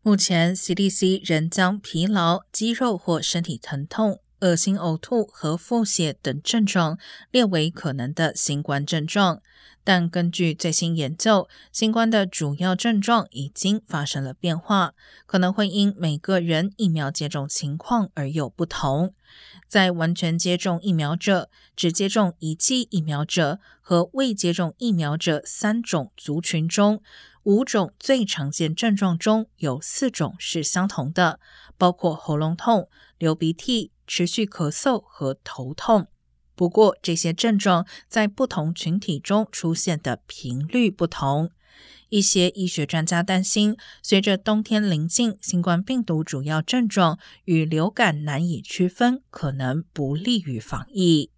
目前，CDC 仍将疲劳、肌肉或身体疼痛、恶心、呕吐和腹泻等症状列为可能的新冠症状。但根据最新研究，新冠的主要症状已经发生了变化，可能会因每个人疫苗接种情况而有不同。在完全接种疫苗者、只接种一剂疫苗者和未接种疫苗者三种族群中，五种最常见症状中有四种是相同的，包括喉咙痛、流鼻涕、持续咳嗽和头痛。不过，这些症状在不同群体中出现的频率不同。一些医学专家担心，随着冬天临近，新冠病毒主要症状与流感难以区分，可能不利于防疫。